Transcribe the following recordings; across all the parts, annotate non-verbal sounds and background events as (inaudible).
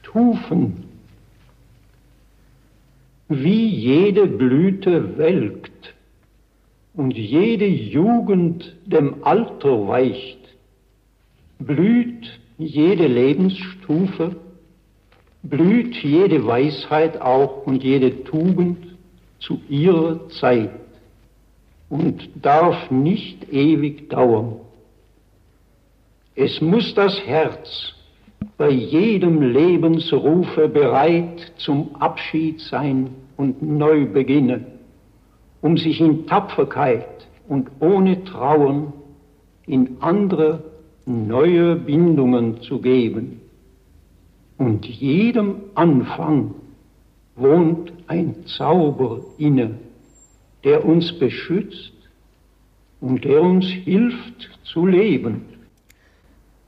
Stufen. Wie jede Blüte welkt und jede Jugend dem Alter weicht, blüht jede Lebensstufe, blüht jede Weisheit auch und jede Tugend zu ihrer Zeit und darf nicht ewig dauern. Es muss das Herz bei jedem Lebensrufe bereit zum Abschied sein und neu beginnen, um sich in Tapferkeit und ohne Trauern in andere neue Bindungen zu geben. Und jedem Anfang wohnt ein Zauber inne, der uns beschützt und der uns hilft zu leben.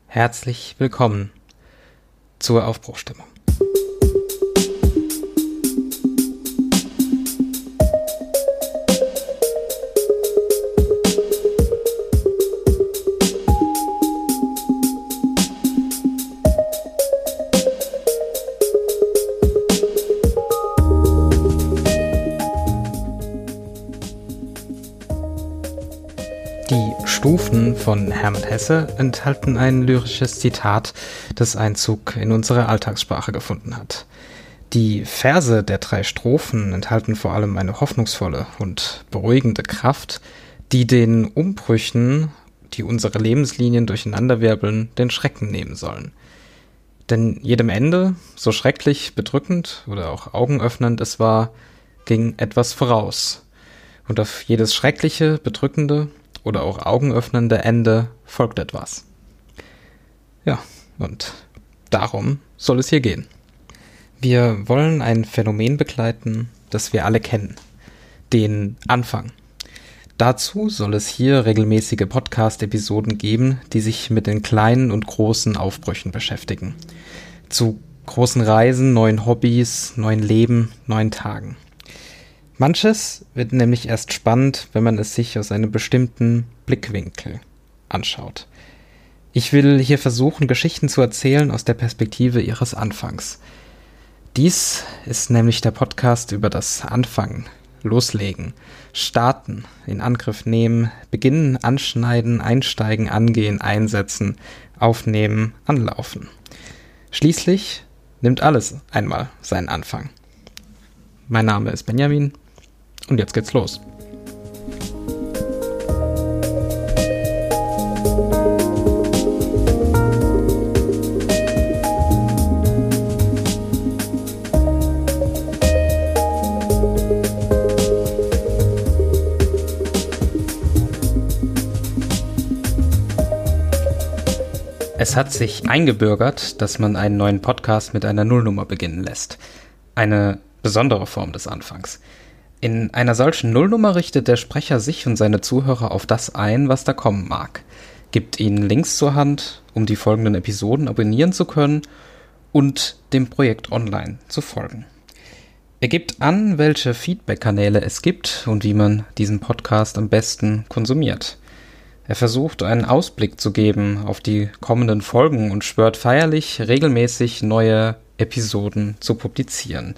Herzlich willkommen zur Aufbruchstimmung. Stufen von Hermann Hesse enthalten ein lyrisches Zitat, das Einzug in unsere Alltagssprache gefunden hat. Die Verse der drei Strophen enthalten vor allem eine hoffnungsvolle und beruhigende Kraft, die den Umbrüchen, die unsere Lebenslinien durcheinanderwirbeln, den Schrecken nehmen sollen. Denn jedem Ende, so schrecklich, bedrückend oder auch augenöffnend es war, ging etwas voraus. Und auf jedes Schreckliche, Bedrückende oder auch augenöffnende Ende folgt etwas. Ja, und darum soll es hier gehen. Wir wollen ein Phänomen begleiten, das wir alle kennen. Den Anfang. Dazu soll es hier regelmäßige Podcast-Episoden geben, die sich mit den kleinen und großen Aufbrüchen beschäftigen. Zu großen Reisen, neuen Hobbys, neuen Leben, neuen Tagen. Manches wird nämlich erst spannend, wenn man es sich aus einem bestimmten Blickwinkel anschaut. Ich will hier versuchen, Geschichten zu erzählen aus der Perspektive ihres Anfangs. Dies ist nämlich der Podcast über das Anfangen, Loslegen, Starten, in Angriff nehmen, beginnen, anschneiden, einsteigen, angehen, einsetzen, aufnehmen, anlaufen. Schließlich nimmt alles einmal seinen Anfang. Mein Name ist Benjamin und jetzt geht's los. Es hat sich eingebürgert, dass man einen neuen Podcast mit einer Nullnummer beginnen lässt. Eine besondere Form des Anfangs. In einer solchen Nullnummer richtet der Sprecher sich und seine Zuhörer auf das ein, was da kommen mag, gibt ihnen Links zur Hand, um die folgenden Episoden abonnieren zu können und dem Projekt online zu folgen. Er gibt an, welche Feedback-Kanäle es gibt und wie man diesen Podcast am besten konsumiert. Er versucht einen Ausblick zu geben auf die kommenden Folgen und schwört feierlich, regelmäßig neue Episoden zu publizieren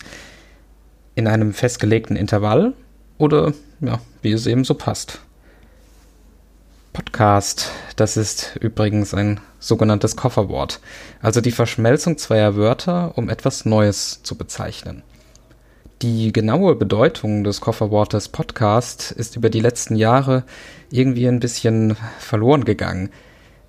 in einem festgelegten Intervall oder ja, wie es eben so passt. Podcast, das ist übrigens ein sogenanntes Kofferwort, also die Verschmelzung zweier Wörter, um etwas Neues zu bezeichnen. Die genaue Bedeutung des Kofferwortes Podcast ist über die letzten Jahre irgendwie ein bisschen verloren gegangen.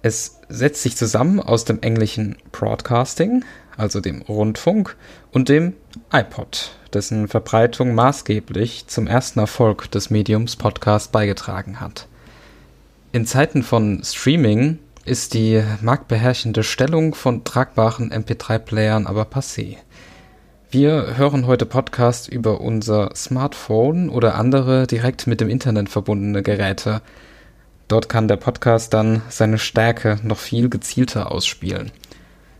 Es setzt sich zusammen aus dem englischen Broadcasting, also dem Rundfunk, und dem iPod, dessen Verbreitung maßgeblich zum ersten Erfolg des Mediums Podcast beigetragen hat. In Zeiten von Streaming ist die marktbeherrschende Stellung von tragbaren MP3-Playern aber passé. Wir hören heute Podcast über unser Smartphone oder andere direkt mit dem Internet verbundene Geräte. Dort kann der Podcast dann seine Stärke noch viel gezielter ausspielen.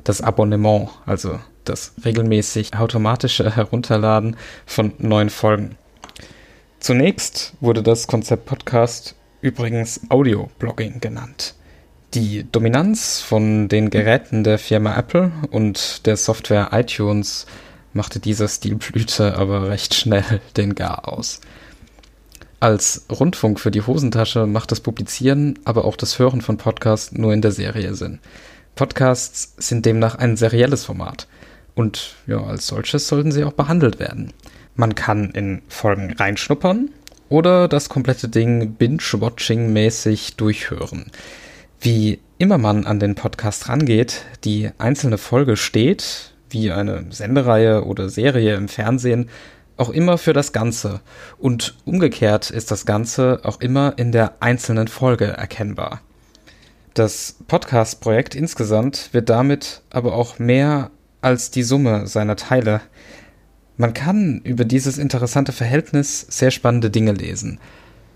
Das Abonnement, also das regelmäßig automatische (laughs) Herunterladen von neuen Folgen. Zunächst wurde das Konzept Podcast übrigens Audio-Blogging genannt. Die Dominanz von den Geräten der Firma Apple und der Software iTunes machte dieser Stilblüte aber recht schnell den Gar aus. Als Rundfunk für die Hosentasche macht das Publizieren, aber auch das Hören von Podcasts nur in der Serie Sinn. Podcasts sind demnach ein serielles Format und ja, als solches sollten sie auch behandelt werden. Man kann in Folgen reinschnuppern oder das komplette Ding binge-watching-mäßig durchhören. Wie immer man an den Podcast rangeht, die einzelne Folge steht, wie eine Sendereihe oder Serie im Fernsehen, auch immer für das Ganze. Und umgekehrt ist das Ganze auch immer in der einzelnen Folge erkennbar. Das Podcast-Projekt insgesamt wird damit aber auch mehr als die Summe seiner Teile. Man kann über dieses interessante Verhältnis sehr spannende Dinge lesen,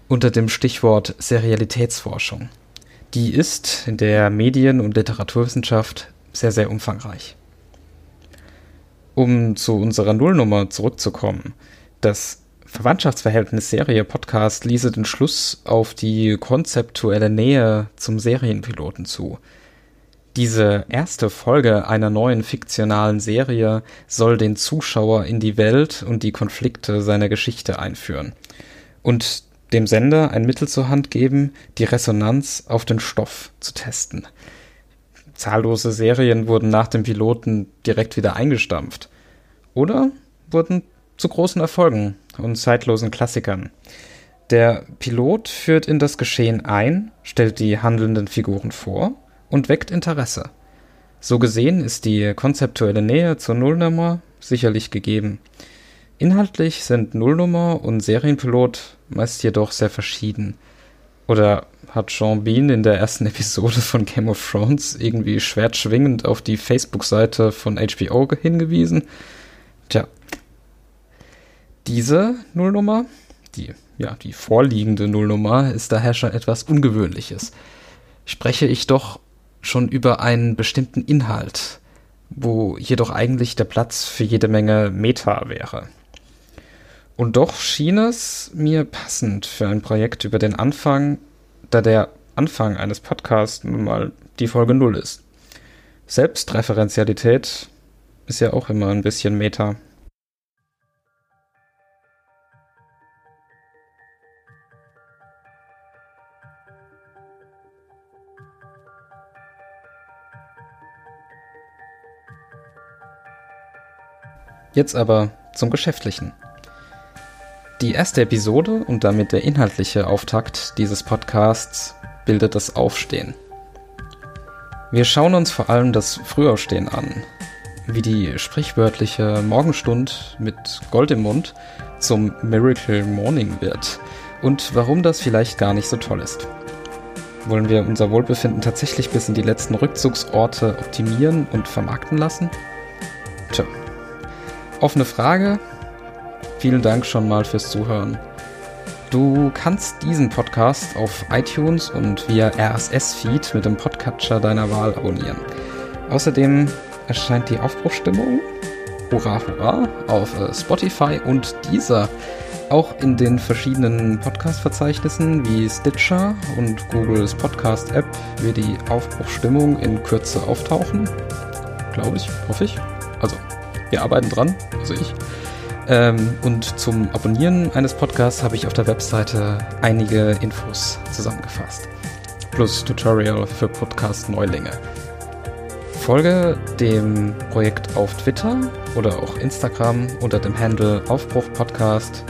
unter dem Stichwort Serialitätsforschung. Die ist in der Medien- und Literaturwissenschaft sehr, sehr umfangreich. Um zu unserer Nullnummer zurückzukommen, das Verwandtschaftsverhältnis Serie-Podcast ließe den Schluss auf die konzeptuelle Nähe zum Serienpiloten zu. Diese erste Folge einer neuen fiktionalen Serie soll den Zuschauer in die Welt und die Konflikte seiner Geschichte einführen. Und dem Sender ein Mittel zur Hand geben, die Resonanz auf den Stoff zu testen. Zahllose Serien wurden nach dem Piloten direkt wieder eingestampft oder wurden zu großen Erfolgen und zeitlosen Klassikern. Der Pilot führt in das Geschehen ein, stellt die handelnden Figuren vor und weckt Interesse. So gesehen ist die konzeptuelle Nähe zur Nullnummer sicherlich gegeben. Inhaltlich sind Nullnummer und Serienpilot meist jedoch sehr verschieden. Oder hat Sean Bean in der ersten (laughs) Episode von Game of Thrones irgendwie schwertschwingend auf die Facebook-Seite von HBO hingewiesen? Tja. Diese Nullnummer, die, ja, die vorliegende Nullnummer, ist daher schon etwas Ungewöhnliches. Spreche ich doch schon über einen bestimmten Inhalt, wo jedoch eigentlich der Platz für jede Menge Meta wäre. Und doch schien es mir passend für ein Projekt über den Anfang, da der Anfang eines Podcasts nun mal die Folge Null ist. Selbstreferenzialität ist ja auch immer ein bisschen Meta. Jetzt aber zum Geschäftlichen. Die erste Episode und damit der inhaltliche Auftakt dieses Podcasts bildet das Aufstehen. Wir schauen uns vor allem das Frühaufstehen an, wie die sprichwörtliche Morgenstund mit Gold im Mund zum Miracle Morning wird und warum das vielleicht gar nicht so toll ist. Wollen wir unser Wohlbefinden tatsächlich bis in die letzten Rückzugsorte optimieren und vermarkten lassen? Tja, offene Frage, Vielen Dank schon mal fürs Zuhören. Du kannst diesen Podcast auf iTunes und via RSS-Feed mit dem Podcatcher deiner Wahl abonnieren. Außerdem erscheint die Aufbruchstimmung, hurra, hurra, auf äh, Spotify und dieser auch in den verschiedenen Podcast-Verzeichnissen wie Stitcher und Googles Podcast-App wird die Aufbruchstimmung in Kürze auftauchen. Glaube ich, hoffe ich. Wir arbeiten dran, also ich. Ähm, und zum Abonnieren eines Podcasts habe ich auf der Webseite einige Infos zusammengefasst. Plus Tutorial für Podcast-Neulinge. Folge dem Projekt auf Twitter oder auch Instagram unter dem Handle Aufbruch Podcast,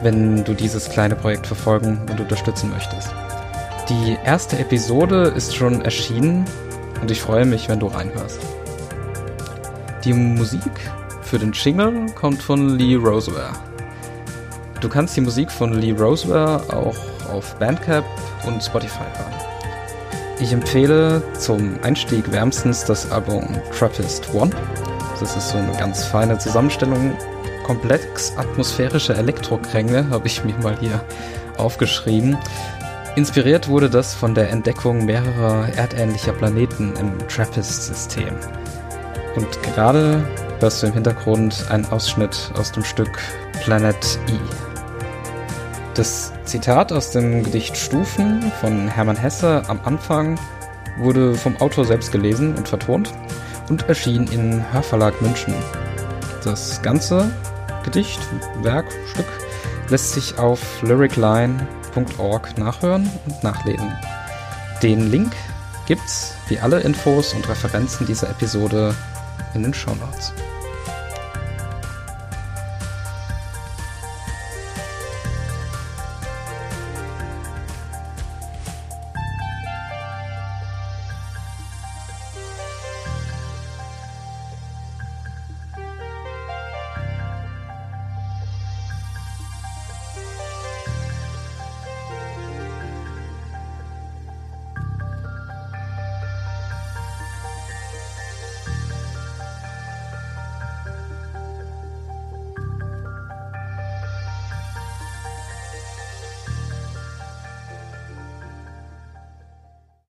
wenn du dieses kleine Projekt verfolgen und unterstützen möchtest. Die erste Episode ist schon erschienen und ich freue mich, wenn du reinhörst. Die Musik für den Jingle kommt von Lee Roseware. Du kannst die Musik von Lee Roseware auch auf Bandcamp und Spotify hören. Ich empfehle zum Einstieg wärmstens das Album Trappist One. Das ist so eine ganz feine Zusammenstellung. Komplex atmosphärische Elektrokränge habe ich mir mal hier aufgeschrieben. Inspiriert wurde das von der Entdeckung mehrerer erdähnlicher Planeten im Trappist-System. Und gerade hörst du im Hintergrund einen Ausschnitt aus dem Stück Planet E. Das Zitat aus dem Gedicht Stufen von Hermann Hesse am Anfang wurde vom Autor selbst gelesen und vertont und erschien im Hörverlag München. Das ganze Gedicht, Werk, Stück lässt sich auf lyricline.org nachhören und nachlesen. Den Link gibt's wie alle Infos und Referenzen dieser Episode in den Show Notes.